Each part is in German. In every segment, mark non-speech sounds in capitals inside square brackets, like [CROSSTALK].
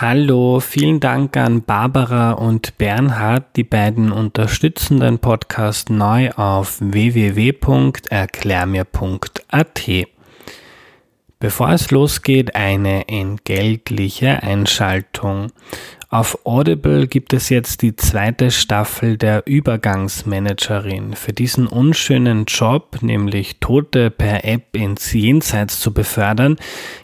Hallo, vielen Dank an Barbara und Bernhard, die beiden unterstützen den Podcast neu auf www.erklärmir.at. Bevor es losgeht, eine entgeltliche Einschaltung. Auf Audible gibt es jetzt die zweite Staffel der Übergangsmanagerin. Für diesen unschönen Job, nämlich Tote per App ins Jenseits zu befördern,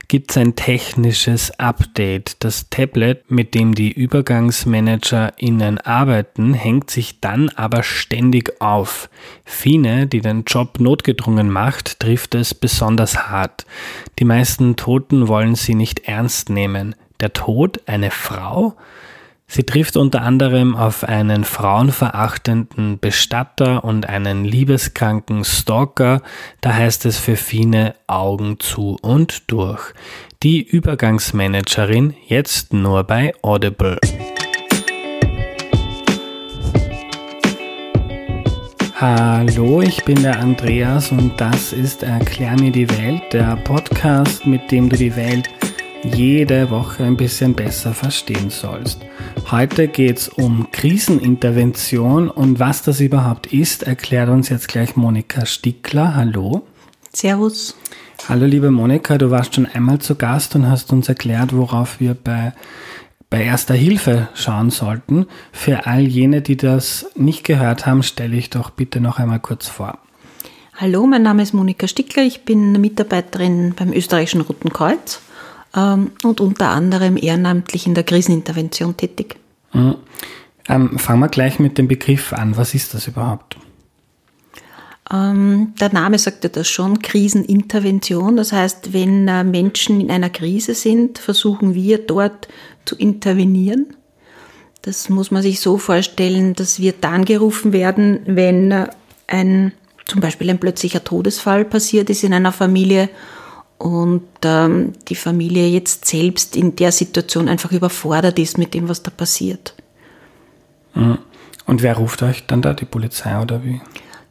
gibt es ein technisches Update. Das Tablet, mit dem die UbergangsmanagerInnen arbeiten, hängt sich dann aber ständig auf. Fine, die den Job notgedrungen macht, trifft es besonders hart. Die meisten Toten wollen sie nicht ernst nehmen. Der Tod, eine Frau? Sie trifft unter anderem auf einen frauenverachtenden Bestatter und einen liebeskranken Stalker, da heißt es für Fine Augen zu und durch. Die Übergangsmanagerin jetzt nur bei Audible. Hallo, ich bin der Andreas und das ist Erklär mir die Welt, der Podcast, mit dem du die Welt jede Woche ein bisschen besser verstehen sollst. Heute geht es um Krisenintervention und was das überhaupt ist, erklärt uns jetzt gleich Monika Stickler. Hallo. Servus. Hallo liebe Monika, du warst schon einmal zu Gast und hast uns erklärt, worauf wir bei, bei Erster Hilfe schauen sollten. Für all jene, die das nicht gehört haben, stelle ich doch bitte noch einmal kurz vor. Hallo, mein Name ist Monika Stickler, ich bin Mitarbeiterin beim Österreichischen Roten Kreuz ähm, und unter anderem ehrenamtlich in der Krisenintervention tätig. Mhm. Ähm, fangen wir gleich mit dem Begriff an. Was ist das überhaupt? Ähm, der Name sagt ja das schon, Krisenintervention. Das heißt, wenn äh, Menschen in einer Krise sind, versuchen wir dort zu intervenieren. Das muss man sich so vorstellen, dass wir dann gerufen werden, wenn äh, ein, zum Beispiel ein plötzlicher Todesfall passiert ist in einer Familie und ähm, die Familie jetzt selbst in der Situation einfach überfordert ist mit dem, was da passiert. Mhm. Und wer ruft euch dann da, die Polizei oder wie?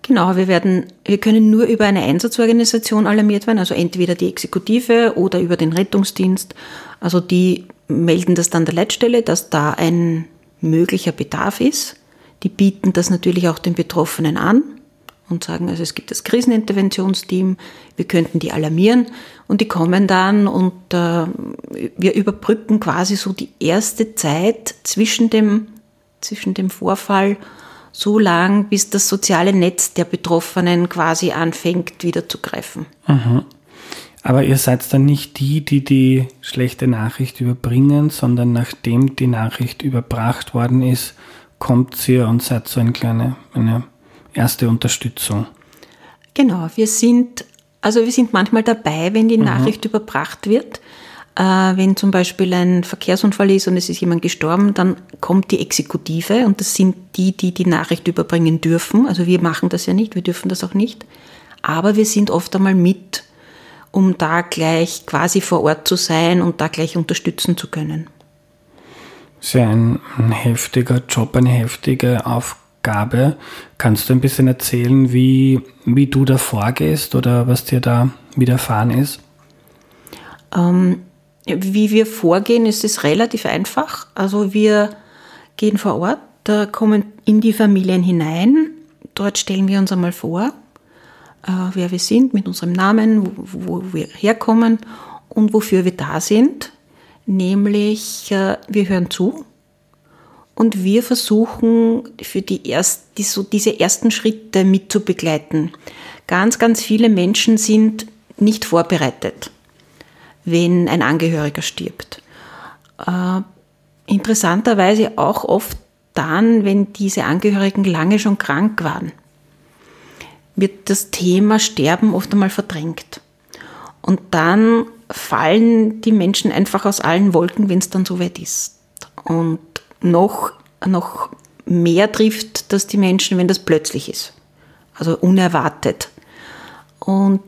Genau, wir werden, wir können nur über eine Einsatzorganisation alarmiert werden, also entweder die Exekutive oder über den Rettungsdienst. Also die melden das dann der Leitstelle, dass da ein möglicher Bedarf ist. Die bieten das natürlich auch den Betroffenen an und sagen, also es gibt das Kriseninterventionsteam, wir könnten die alarmieren und die kommen dann und äh, wir überbrücken quasi so die erste Zeit zwischen dem, zwischen dem Vorfall so lang, bis das soziale Netz der Betroffenen quasi anfängt wieder zu greifen. Mhm. Aber ihr seid dann nicht die, die die schlechte Nachricht überbringen, sondern nachdem die Nachricht überbracht worden ist, kommt ihr und seid so eine kleine eine erste Unterstützung. Genau, wir sind, also wir sind manchmal dabei, wenn die mhm. Nachricht überbracht wird. Äh, wenn zum Beispiel ein Verkehrsunfall ist und es ist jemand gestorben, dann kommt die Exekutive und das sind die, die die Nachricht überbringen dürfen. Also wir machen das ja nicht, wir dürfen das auch nicht. Aber wir sind oft einmal mit, um da gleich quasi vor Ort zu sein und da gleich unterstützen zu können. Sehr ein, ein heftiger Job, eine heftige Aufgabe Gabe. Kannst du ein bisschen erzählen, wie, wie du da vorgehst oder was dir da widerfahren ist? Ähm, wie wir vorgehen, ist es relativ einfach. Also wir gehen vor Ort, da kommen in die Familien hinein. Dort stellen wir uns einmal vor, äh, wer wir sind, mit unserem Namen, wo, wo wir herkommen und wofür wir da sind. Nämlich, äh, wir hören zu, und wir versuchen für die erst, die, so diese ersten Schritte mit zu begleiten. Ganz, ganz viele Menschen sind nicht vorbereitet, wenn ein Angehöriger stirbt. Äh, interessanterweise auch oft dann, wenn diese Angehörigen lange schon krank waren, wird das Thema Sterben oft einmal verdrängt. Und dann fallen die Menschen einfach aus allen Wolken, wenn es dann soweit ist. Und noch, noch mehr trifft das die Menschen, wenn das plötzlich ist. Also unerwartet. Und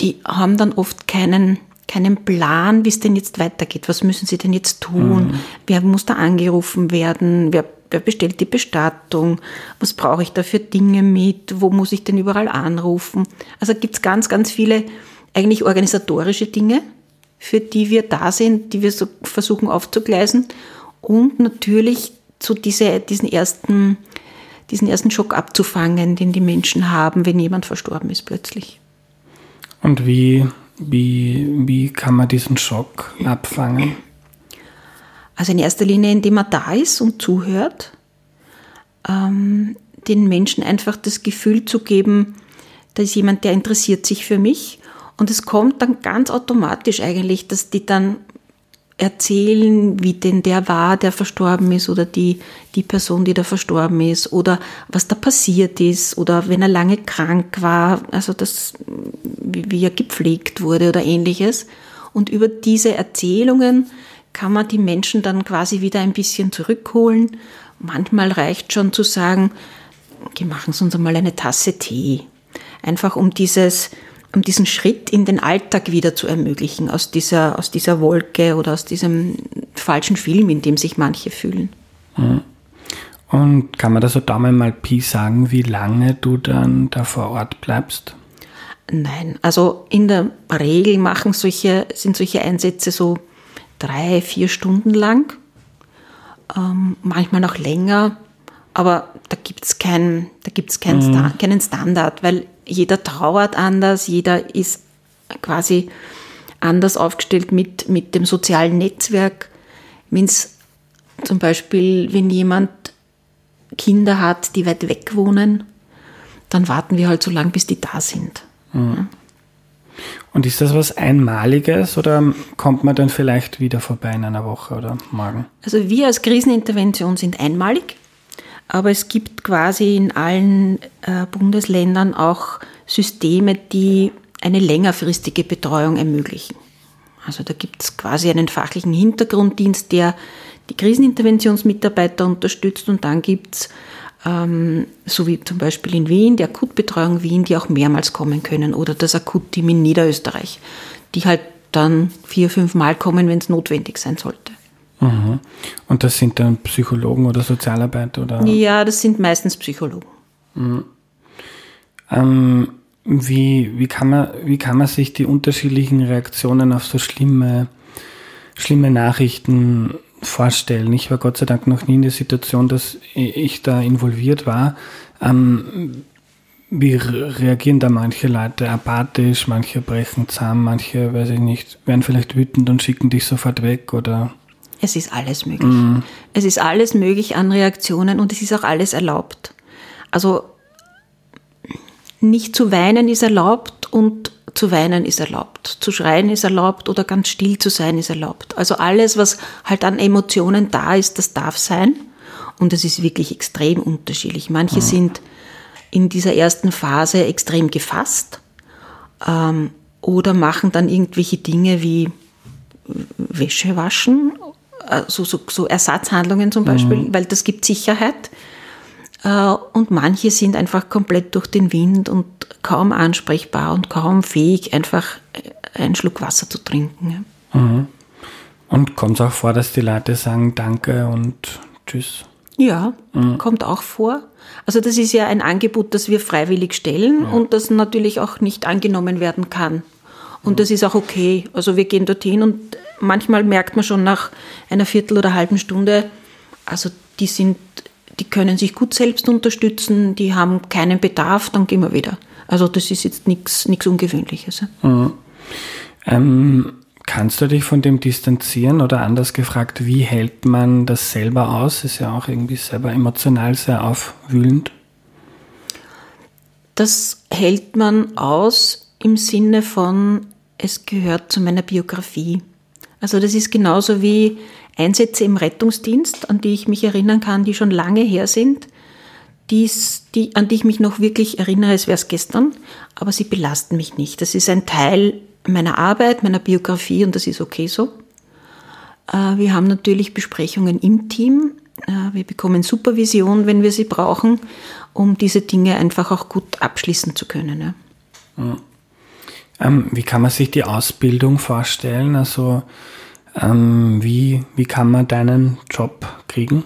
die haben dann oft keinen, keinen Plan, wie es denn jetzt weitergeht. Was müssen sie denn jetzt tun? Mhm. Wer muss da angerufen werden? Wer, wer bestellt die Bestattung? Was brauche ich da für Dinge mit? Wo muss ich denn überall anrufen? Also gibt es ganz, ganz viele eigentlich organisatorische Dinge, für die wir da sind, die wir so versuchen aufzugleisen und natürlich so diese, diesen ersten diesen ersten Schock abzufangen, den die Menschen haben, wenn jemand verstorben ist plötzlich. Und wie, wie, wie kann man diesen Schock abfangen? Also in erster Linie, indem man da ist und zuhört, ähm, den Menschen einfach das Gefühl zu geben, da ist jemand, der interessiert sich für mich. Und es kommt dann ganz automatisch eigentlich, dass die dann erzählen, wie denn der war, der verstorben ist oder die, die Person, die da verstorben ist oder was da passiert ist oder wenn er lange krank war, also das, wie, er gepflegt wurde oder ähnliches. Und über diese Erzählungen kann man die Menschen dann quasi wieder ein bisschen zurückholen. Manchmal reicht schon zu sagen, okay, machen Sie uns einmal eine Tasse Tee. Einfach um dieses, um diesen Schritt in den Alltag wieder zu ermöglichen, aus dieser, aus dieser Wolke oder aus diesem falschen Film, in dem sich manche fühlen. Mhm. Und kann man da so Daumen mal Pi sagen, wie lange du dann da vor Ort bleibst? Nein, also in der Regel machen solche, sind solche Einsätze so drei, vier Stunden lang, ähm, manchmal noch länger, aber da gibt es kein, kein mhm. Sta keinen Standard, weil jeder trauert anders, jeder ist quasi anders aufgestellt mit, mit dem sozialen Netzwerk. Wenn es zum Beispiel, wenn jemand Kinder hat, die weit weg wohnen, dann warten wir halt so lange, bis die da sind. Mhm. Und ist das was Einmaliges oder kommt man dann vielleicht wieder vorbei in einer Woche oder morgen? Also wir als Krisenintervention sind einmalig. Aber es gibt quasi in allen äh, Bundesländern auch Systeme, die eine längerfristige Betreuung ermöglichen. Also da gibt es quasi einen fachlichen Hintergrunddienst, der die Kriseninterventionsmitarbeiter unterstützt und dann gibt es, ähm, so wie zum Beispiel in Wien, die Akutbetreuung Wien, die auch mehrmals kommen können oder das Akutteam in Niederösterreich, die halt dann vier, fünf Mal kommen, wenn es notwendig sein sollte. Mhm. Und das sind dann Psychologen oder Sozialarbeiter? Oder? Ja, das sind meistens Psychologen. Mhm. Ähm, wie, wie, kann man, wie kann man sich die unterschiedlichen Reaktionen auf so schlimme, schlimme Nachrichten vorstellen? Ich war Gott sei Dank noch nie in der Situation, dass ich da involviert war. Ähm, wie reagieren da manche Leute apathisch, manche brechen zusammen, manche, weiß ich nicht, werden vielleicht wütend und schicken dich sofort weg oder? Es ist alles möglich. Mhm. Es ist alles möglich an Reaktionen und es ist auch alles erlaubt. Also nicht zu weinen ist erlaubt und zu weinen ist erlaubt. Zu schreien ist erlaubt oder ganz still zu sein ist erlaubt. Also alles, was halt an Emotionen da ist, das darf sein. Und es ist wirklich extrem unterschiedlich. Manche mhm. sind in dieser ersten Phase extrem gefasst ähm, oder machen dann irgendwelche Dinge wie Wäsche waschen so, so, so Ersatzhandlungen zum Beispiel, mhm. weil das gibt Sicherheit. Äh, und manche sind einfach komplett durch den Wind und kaum ansprechbar und kaum fähig, einfach einen Schluck Wasser zu trinken. Mhm. Und kommt es auch vor, dass die Leute sagen Danke und Tschüss? Ja, mhm. kommt auch vor. Also das ist ja ein Angebot, das wir freiwillig stellen ja. und das natürlich auch nicht angenommen werden kann. Und das ist auch okay. Also wir gehen dorthin und manchmal merkt man schon nach einer Viertel oder halben Stunde, also die sind, die können sich gut selbst unterstützen, die haben keinen Bedarf, dann gehen wir wieder. Also das ist jetzt nichts Ungewöhnliches. Mhm. Ähm, kannst du dich von dem distanzieren oder anders gefragt, wie hält man das selber aus? Ist ja auch irgendwie selber emotional sehr aufwühlend. Das hält man aus im Sinne von, es gehört zu meiner Biografie. Also das ist genauso wie Einsätze im Rettungsdienst, an die ich mich erinnern kann, die schon lange her sind, dies, die, an die ich mich noch wirklich erinnere, als wäre es gestern, aber sie belasten mich nicht. Das ist ein Teil meiner Arbeit, meiner Biografie und das ist okay so. Äh, wir haben natürlich Besprechungen im Team. Äh, wir bekommen Supervision, wenn wir sie brauchen, um diese Dinge einfach auch gut abschließen zu können. Ja. Ähm, wie kann man sich die Ausbildung vorstellen? Also ähm, wie, wie kann man deinen Job kriegen?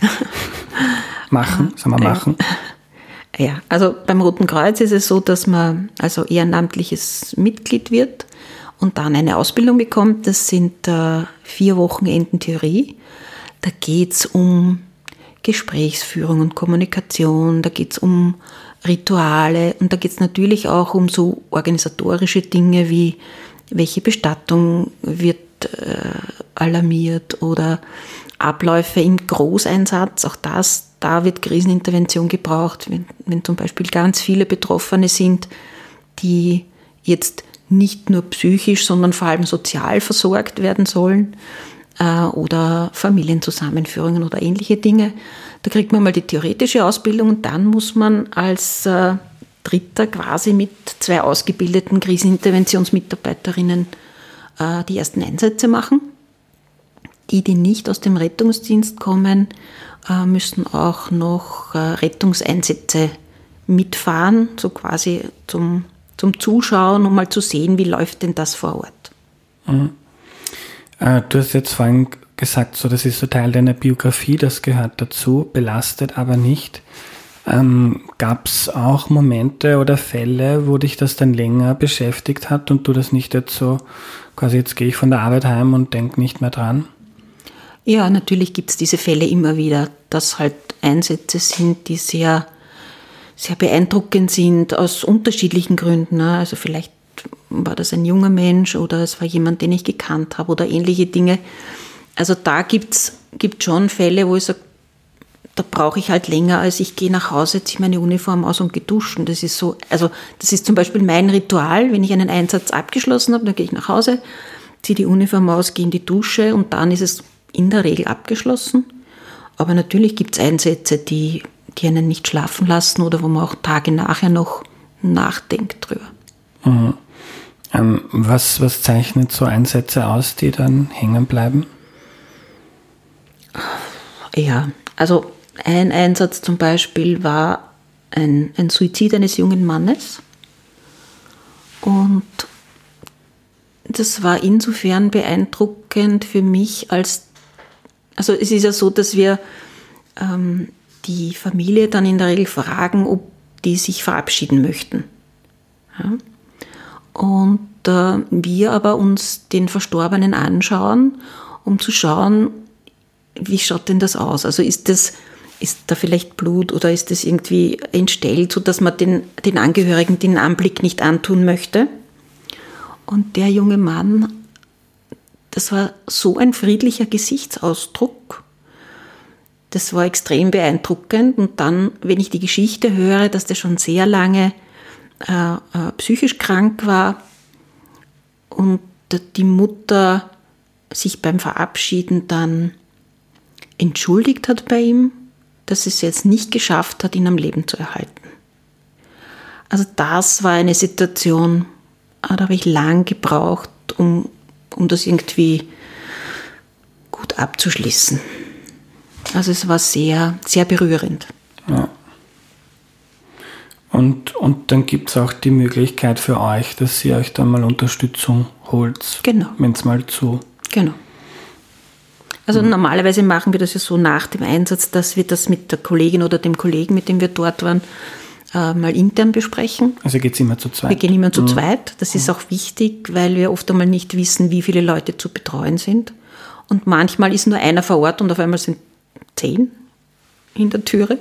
[LAUGHS] machen, sagen wir machen. Ja, also beim Roten Kreuz ist es so, dass man also ehrenamtliches Mitglied wird und dann eine Ausbildung bekommt. Das sind äh, vier Wochenenden Theorie. Da geht es um Gesprächsführung und Kommunikation, da geht es um Rituale und da geht es natürlich auch um so organisatorische Dinge wie welche Bestattung wird äh, alarmiert oder Abläufe im Großeinsatz, auch das, da wird Krisenintervention gebraucht, wenn, wenn zum Beispiel ganz viele Betroffene sind, die jetzt nicht nur psychisch, sondern vor allem sozial versorgt werden sollen äh, oder Familienzusammenführungen oder ähnliche Dinge. Da kriegt man mal die theoretische Ausbildung und dann muss man als äh, Dritter quasi mit zwei ausgebildeten Kriseninterventionsmitarbeiterinnen äh, die ersten Einsätze machen. Die, die nicht aus dem Rettungsdienst kommen, äh, müssen auch noch äh, Rettungseinsätze mitfahren, so quasi zum, zum Zuschauen, um mal zu sehen, wie läuft denn das vor Ort. Mhm. Äh, du hast jetzt vorhin gesagt, so das ist so Teil deiner Biografie, das gehört dazu, belastet aber nicht. Ähm, Gab es auch Momente oder Fälle, wo dich das dann länger beschäftigt hat und du das nicht jetzt so, quasi jetzt gehe ich von der Arbeit heim und denke nicht mehr dran? Ja, natürlich gibt es diese Fälle immer wieder, dass halt Einsätze sind, die sehr, sehr beeindruckend sind, aus unterschiedlichen Gründen. Ne? Also vielleicht war das ein junger Mensch oder es war jemand, den ich gekannt habe oder ähnliche Dinge. Also da gibt es schon Fälle, wo ich sage, da brauche ich halt länger, als ich gehe nach Hause, ziehe meine Uniform aus und gehe duschen. Das ist so, also das ist zum Beispiel mein Ritual, wenn ich einen Einsatz abgeschlossen habe, dann gehe ich nach Hause, ziehe die Uniform aus, gehe in die Dusche und dann ist es in der Regel abgeschlossen. Aber natürlich gibt es Einsätze, die, die einen nicht schlafen lassen oder wo man auch Tage nachher noch nachdenkt drüber. Mhm. Ähm, was, was zeichnet so Einsätze aus, die dann hängen bleiben? Ja, also ein Einsatz zum Beispiel war ein, ein Suizid eines jungen Mannes. Und das war insofern beeindruckend für mich, als, also es ist ja so, dass wir ähm, die Familie dann in der Regel fragen, ob die sich verabschieden möchten. Ja? Und äh, wir aber uns den Verstorbenen anschauen, um zu schauen, wie schaut denn das aus? Also ist das ist da vielleicht Blut oder ist das irgendwie entstellt, sodass man den, den Angehörigen den Anblick nicht antun möchte? Und der junge Mann, das war so ein friedlicher Gesichtsausdruck. Das war extrem beeindruckend. Und dann, wenn ich die Geschichte höre, dass der schon sehr lange äh, äh, psychisch krank war und die Mutter sich beim Verabschieden dann entschuldigt hat bei ihm, dass es jetzt nicht geschafft hat, ihn am Leben zu erhalten. Also das war eine Situation, ah, da habe ich lang gebraucht, um, um das irgendwie gut abzuschließen. Also es war sehr, sehr berührend. Ja. Und, und dann gibt es auch die Möglichkeit für euch, dass ihr euch dann mal Unterstützung holt, genau. wenn es mal zu genau. Also mhm. normalerweise machen wir das ja so nach dem Einsatz, dass wir das mit der Kollegin oder dem Kollegen, mit dem wir dort waren, äh, mal intern besprechen. Also geht es immer zu zweit? Wir gehen immer zu mhm. zweit. Das ist auch wichtig, weil wir oft einmal nicht wissen, wie viele Leute zu betreuen sind. Und manchmal ist nur einer vor Ort und auf einmal sind zehn in der Türe,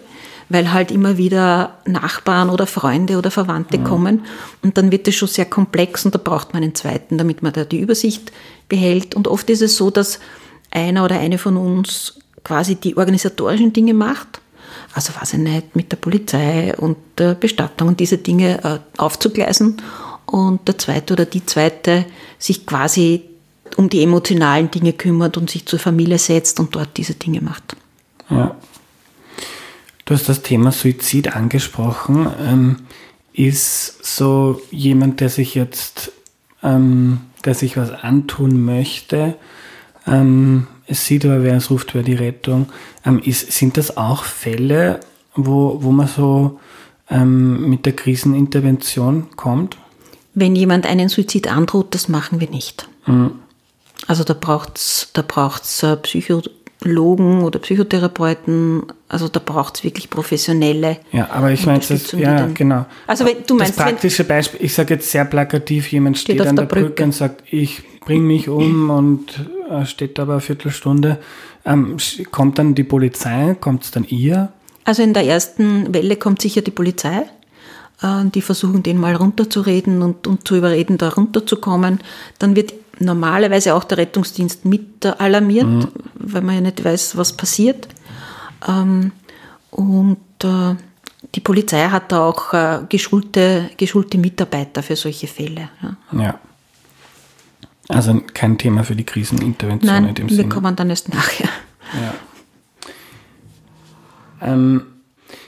weil halt immer wieder Nachbarn oder Freunde oder Verwandte mhm. kommen. Und dann wird es schon sehr komplex und da braucht man einen zweiten, damit man da die Übersicht behält. Und oft ist es so, dass einer oder eine von uns quasi die organisatorischen Dinge macht. Also weiß ich nicht, mit der Polizei und der Bestattung und diese Dinge äh, aufzugleisen. Und der zweite oder die zweite sich quasi um die emotionalen Dinge kümmert und sich zur Familie setzt und dort diese Dinge macht. Ja. Du hast das Thema Suizid angesprochen. Ähm, ist so jemand, der sich jetzt, ähm, der sich was antun möchte, ähm, es sieht aber, wer es ruft, wer die Rettung. Ähm, ist, sind das auch Fälle, wo, wo man so ähm, mit der Krisenintervention kommt? Wenn jemand einen Suizid androht, das machen wir nicht. Mhm. Also da braucht es da braucht's äh, Psycho, Psychologen oder Psychotherapeuten, also da braucht es wirklich professionelle. Ja, aber ich meine, das, ja, genau. Also wenn, du meinst, das praktische Beispiel, ich sage jetzt sehr plakativ, jemand steht, steht an der, der Brücke. Brücke und sagt, ich bringe mich um und steht aber eine Viertelstunde. Ähm, kommt dann die Polizei, kommt es dann ihr? Also in der ersten Welle kommt sicher die Polizei. Äh, die versuchen, den mal runterzureden und, und zu überreden, da runterzukommen. Dann wird normalerweise auch der Rettungsdienst mit alarmiert, mhm. weil man ja nicht weiß, was passiert. Ähm, und äh, die Polizei hat da auch äh, geschulte, geschulte Mitarbeiter für solche Fälle. Ja. ja. Also kein Thema für die Krisenintervention Nein, in dem wir Sinne. Wir kommen dann erst nachher. Ja. Ähm,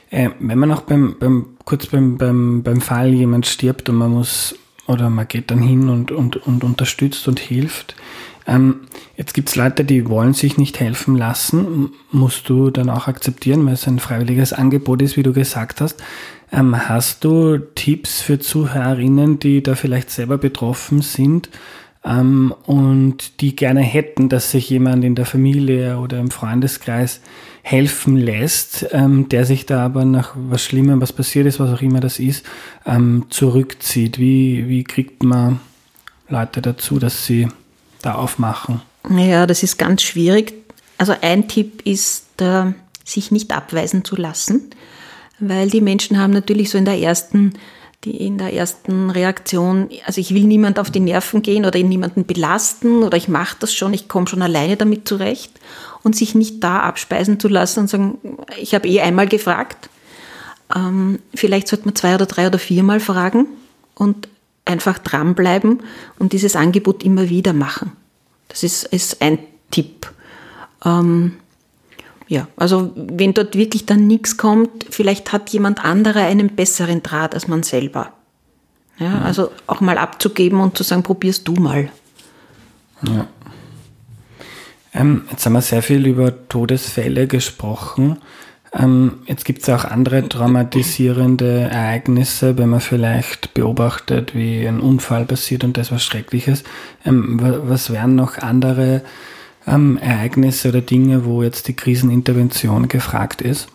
äh, wenn man noch beim, beim kurz beim, beim, beim Fall jemand stirbt und man muss oder man geht dann hin und, und, und unterstützt und hilft. Ähm, jetzt gibt es Leute, die wollen sich nicht helfen lassen, musst du dann auch akzeptieren, weil es ein freiwilliges Angebot ist, wie du gesagt hast. Ähm, hast du Tipps für Zuhörerinnen, die da vielleicht selber betroffen sind ähm, und die gerne hätten, dass sich jemand in der Familie oder im Freundeskreis helfen lässt, ähm, der sich da aber nach was Schlimmem, was passiert ist, was auch immer das ist, ähm, zurückzieht? Wie, wie kriegt man Leute dazu, dass sie da aufmachen? Ja, das ist ganz schwierig. Also ein Tipp ist, äh, sich nicht abweisen zu lassen, weil die Menschen haben natürlich so in der ersten die in der ersten Reaktion, also ich will niemand auf die Nerven gehen oder niemanden belasten oder ich mache das schon, ich komme schon alleine damit zurecht und sich nicht da abspeisen zu lassen und sagen, ich habe eh einmal gefragt. Ähm, vielleicht sollte man zwei oder drei oder viermal fragen und einfach dranbleiben und dieses Angebot immer wieder machen. Das ist, ist ein Tipp. Ähm, ja, also wenn dort wirklich dann nichts kommt, vielleicht hat jemand anderer einen besseren Draht als man selber. Ja, ja. Also auch mal abzugeben und zu sagen, probierst du mal. Ja. Ähm, jetzt haben wir sehr viel über Todesfälle gesprochen. Ähm, jetzt gibt es auch andere traumatisierende Ereignisse, wenn man vielleicht beobachtet, wie ein Unfall passiert und das was Schreckliches. Ähm, was wären noch andere ähm, Ereignisse oder Dinge, wo jetzt die Krisenintervention gefragt ist?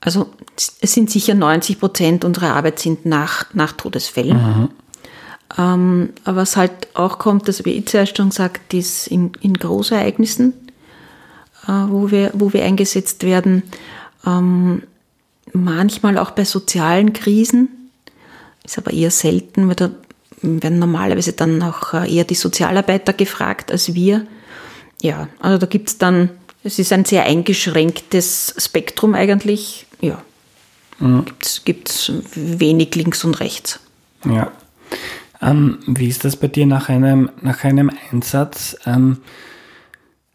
Also es sind sicher 90 Prozent unserer Arbeit sind nach, nach Todesfällen. Mhm. Ähm, was halt auch kommt, das wie schon gesagt, ist in, in Großereignissen, äh, wo, wir, wo wir eingesetzt werden. Ähm, manchmal auch bei sozialen Krisen, ist aber eher selten, weil da werden normalerweise dann auch äh, eher die Sozialarbeiter gefragt als wir. Ja, also da gibt es dann, es ist ein sehr eingeschränktes Spektrum eigentlich. Ja, mhm. gibt es wenig links und rechts. Ja. Ähm, wie ist das bei dir nach einem, nach einem Einsatz? Ähm,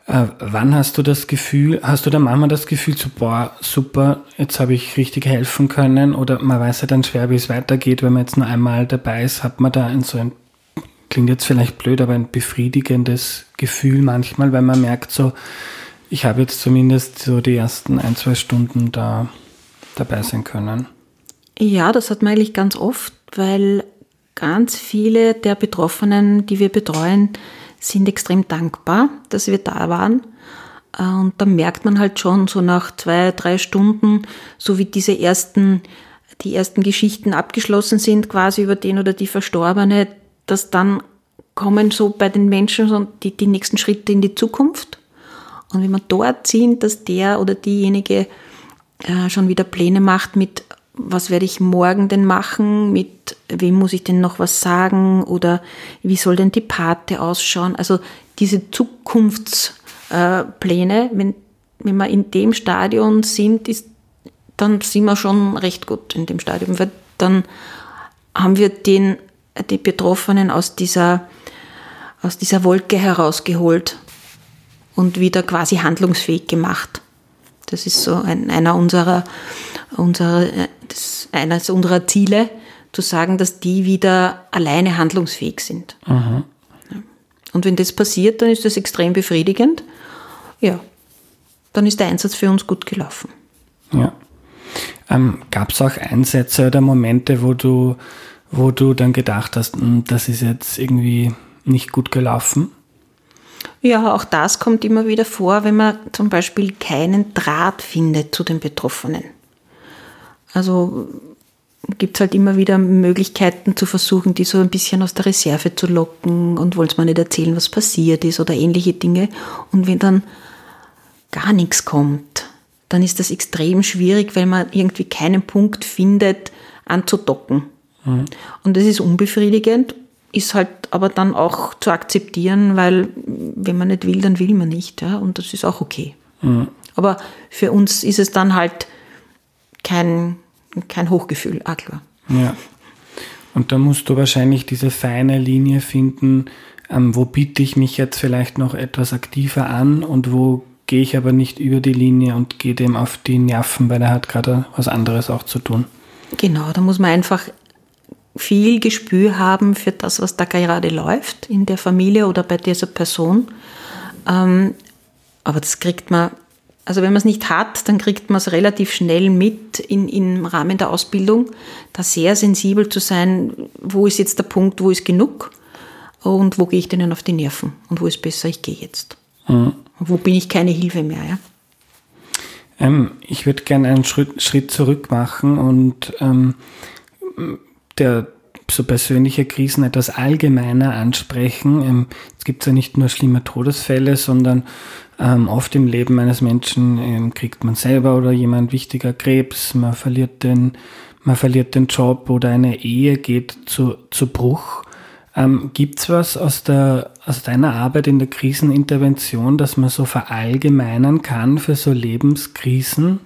äh, wann hast du das Gefühl, hast du da manchmal das Gefühl, so, boah, super, jetzt habe ich richtig helfen können? Oder man weiß ja dann schwer, wie es weitergeht, wenn man jetzt nur einmal dabei ist, hat man da ein, so ein, klingt jetzt vielleicht blöd, aber ein befriedigendes Gefühl manchmal, weil man merkt so, ich habe jetzt zumindest so die ersten ein, zwei Stunden da dabei sein können. Ja, das hat man eigentlich ganz oft, weil ganz viele der Betroffenen, die wir betreuen, sind extrem dankbar, dass wir da waren. Äh, und da merkt man halt schon so nach zwei, drei Stunden, so wie diese ersten, die ersten Geschichten abgeschlossen sind, quasi über den oder die Verstorbene, dass dann kommen so bei den Menschen so die, die nächsten Schritte in die Zukunft. Und wenn man dort sieht, dass der oder diejenige äh, schon wieder Pläne macht mit, was werde ich morgen denn machen, mit wem muss ich denn noch was sagen oder wie soll denn die Pate ausschauen. Also diese Zukunftspläne, wenn, wenn wir in dem Stadion sind, ist, dann sind wir schon recht gut in dem Stadion, weil dann haben wir den, die Betroffenen aus dieser, aus dieser Wolke herausgeholt und wieder quasi handlungsfähig gemacht. Das ist so ein, einer unserer, unserer, das, eines unserer Ziele, zu sagen, dass die wieder alleine handlungsfähig sind. Mhm. Und wenn das passiert, dann ist das extrem befriedigend. Ja, dann ist der Einsatz für uns gut gelaufen. Ja. Ähm, Gab es auch Einsätze oder Momente, wo du, wo du dann gedacht hast, hm, das ist jetzt irgendwie nicht gut gelaufen? Ja, auch das kommt immer wieder vor, wenn man zum Beispiel keinen Draht findet zu den Betroffenen. Also gibt es halt immer wieder Möglichkeiten zu versuchen, die so ein bisschen aus der Reserve zu locken und wollen es mal nicht erzählen, was passiert ist oder ähnliche Dinge. Und wenn dann gar nichts kommt, dann ist das extrem schwierig, weil man irgendwie keinen Punkt findet, anzudocken. Mhm. Und das ist unbefriedigend, ist halt aber dann auch zu akzeptieren, weil wenn man nicht will, dann will man nicht. Ja? Und das ist auch okay. Mhm. Aber für uns ist es dann halt kein kein Hochgefühl, auch klar. Ja. Und da musst du wahrscheinlich diese feine Linie finden, ähm, wo biete ich mich jetzt vielleicht noch etwas aktiver an und wo gehe ich aber nicht über die Linie und gehe dem auf die Nerven, weil er hat gerade was anderes auch zu tun. Genau, da muss man einfach viel Gespür haben für das, was da gerade läuft in der Familie oder bei dieser Person. Ähm, aber das kriegt man also wenn man es nicht hat, dann kriegt man es relativ schnell mit in, im Rahmen der Ausbildung, da sehr sensibel zu sein, wo ist jetzt der Punkt, wo ist genug und wo gehe ich denen auf die Nerven und wo ist besser, ich gehe jetzt. Mhm. Wo bin ich keine Hilfe mehr. Ja? Ähm, ich würde gerne einen Schritt, Schritt zurück machen und ähm, der so persönliche Krisen etwas allgemeiner ansprechen. Ähm, es gibt ja nicht nur schlimme Todesfälle, sondern ähm, oft im Leben eines Menschen ähm, kriegt man selber oder jemand wichtiger Krebs, man verliert den, man verliert den Job oder eine Ehe geht zu, zu Bruch. Ähm, Gibt es was aus, der, aus deiner Arbeit in der Krisenintervention, das man so verallgemeinern kann für so Lebenskrisen,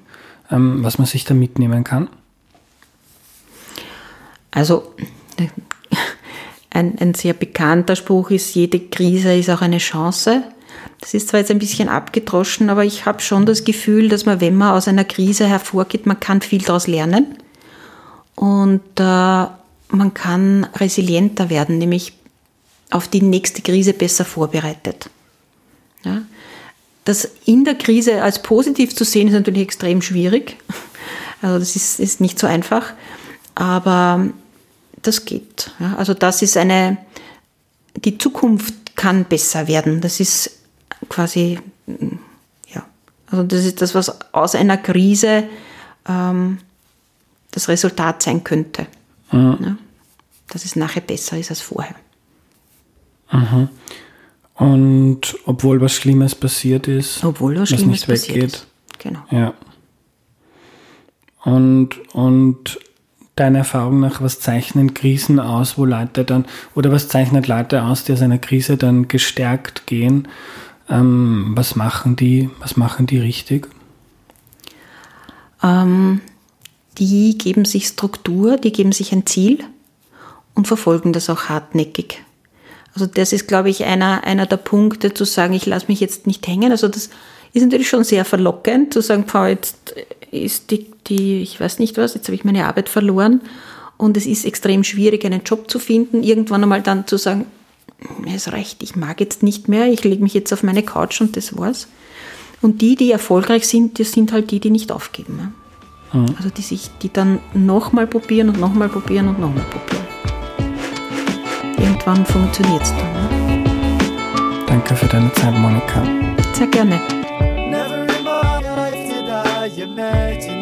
ähm, was man sich da mitnehmen kann? Also ein, ein sehr bekannter Spruch ist, jede Krise ist auch eine Chance. Das ist zwar jetzt ein bisschen abgedroschen, aber ich habe schon das Gefühl, dass man, wenn man aus einer Krise hervorgeht, man kann viel daraus lernen und äh, man kann resilienter werden, nämlich auf die nächste Krise besser vorbereitet. Ja? Das in der Krise als positiv zu sehen, ist natürlich extrem schwierig. Also das ist, ist nicht so einfach, aber das geht. Ja? Also das ist eine, die Zukunft kann besser werden. Das ist quasi, ja, also das ist das, was aus einer Krise ähm, das Resultat sein könnte. Mhm. Ja, dass es nachher besser ist als vorher. Mhm. Und obwohl was Schlimmes passiert ist, obwohl was, was Schlimmes nicht weggeht. Ist. Genau. Ja. Und, und deiner Erfahrung nach, was zeichnen Krisen aus, wo Leute dann, oder was zeichnet Leute aus, die aus einer Krise dann gestärkt gehen ähm, was machen die, was machen die richtig? Ähm, die geben sich Struktur, die geben sich ein Ziel und verfolgen das auch hartnäckig. Also das ist, glaube ich, einer, einer der Punkte zu sagen, ich lasse mich jetzt nicht hängen. Also das ist natürlich schon sehr verlockend zu sagen, Frau, jetzt ist die, die, ich weiß nicht was, jetzt habe ich meine Arbeit verloren und es ist extrem schwierig, einen Job zu finden. Irgendwann einmal dann zu sagen, es reicht, ich mag jetzt nicht mehr, ich lege mich jetzt auf meine Couch und das war's. Und die, die erfolgreich sind, das sind halt die, die nicht aufgeben. Mhm. Also die sich, die dann nochmal probieren und nochmal probieren und nochmal probieren. Irgendwann funktioniert es dann. Ne? Danke für deine Zeit, Monika. Sehr gerne. nights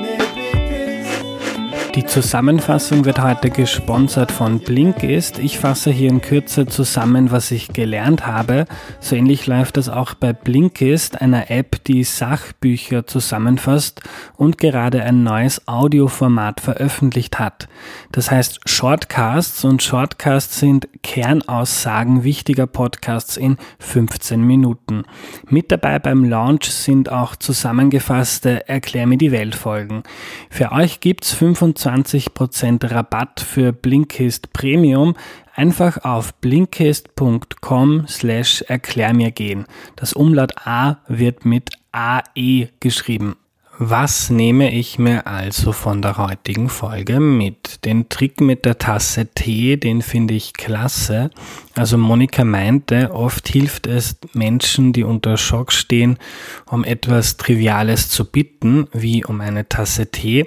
Die Zusammenfassung wird heute gesponsert von Blinkist. Ich fasse hier in Kürze zusammen, was ich gelernt habe. So ähnlich läuft das auch bei Blinkist, einer App, die Sachbücher zusammenfasst und gerade ein neues Audioformat veröffentlicht hat. Das heißt Shortcasts und Shortcasts sind Kernaussagen wichtiger Podcasts in 15 Minuten. Mit dabei beim Launch sind auch zusammengefasste Erklär mir die Welt Folgen. Für euch gibt's 25 20% Rabatt für Blinkist Premium einfach auf blinkist.com slash erklär mir gehen. Das Umlaut A wird mit AE geschrieben. Was nehme ich mir also von der heutigen Folge mit? Den Trick mit der Tasse Tee, den finde ich klasse. Also Monika meinte, oft hilft es Menschen, die unter Schock stehen, um etwas Triviales zu bitten, wie um eine Tasse Tee.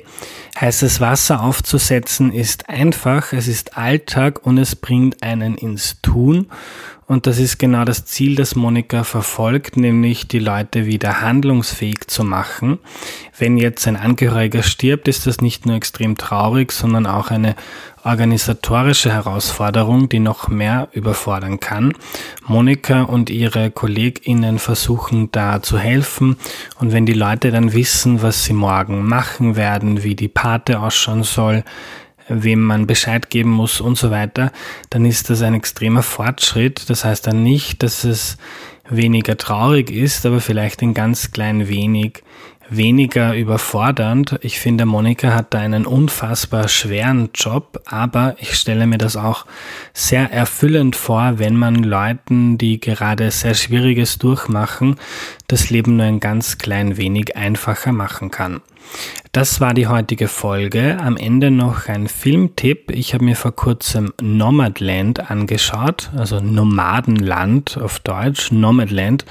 Heißes Wasser aufzusetzen ist einfach, es ist Alltag und es bringt einen ins Tun. Und das ist genau das Ziel, das Monika verfolgt, nämlich die Leute wieder handlungsfähig zu machen. Wenn jetzt ein Angehöriger stirbt, ist das nicht nur extrem traurig, sondern auch eine organisatorische Herausforderung, die noch mehr überfordern kann. Monika und ihre KollegInnen versuchen da zu helfen und wenn die Leute dann wissen, was sie morgen machen werden, wie die Pate ausschauen soll, wem man Bescheid geben muss und so weiter, dann ist das ein extremer Fortschritt. Das heißt dann nicht, dass es weniger traurig ist, aber vielleicht ein ganz klein wenig weniger überfordernd. Ich finde, Monika hat da einen unfassbar schweren Job, aber ich stelle mir das auch sehr erfüllend vor, wenn man Leuten, die gerade sehr Schwieriges durchmachen, das Leben nur ein ganz klein wenig einfacher machen kann. Das war die heutige Folge. Am Ende noch ein Filmtipp. Ich habe mir vor kurzem Nomadland angeschaut, also Nomadenland auf Deutsch, Nomadland.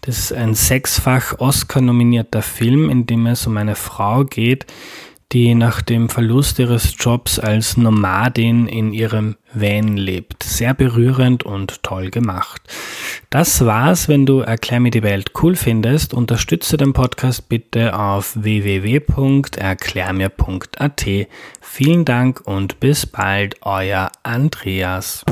Das ist ein sechsfach Oscar-nominierter Film, in dem es um eine Frau geht, die nach dem Verlust ihres Jobs als Nomadin in ihrem Van lebt. Sehr berührend und toll gemacht. Das war's. Wenn du Erklär mir die Welt cool findest, unterstütze den Podcast bitte auf www.erklärmir.at. Vielen Dank und bis bald, euer Andreas.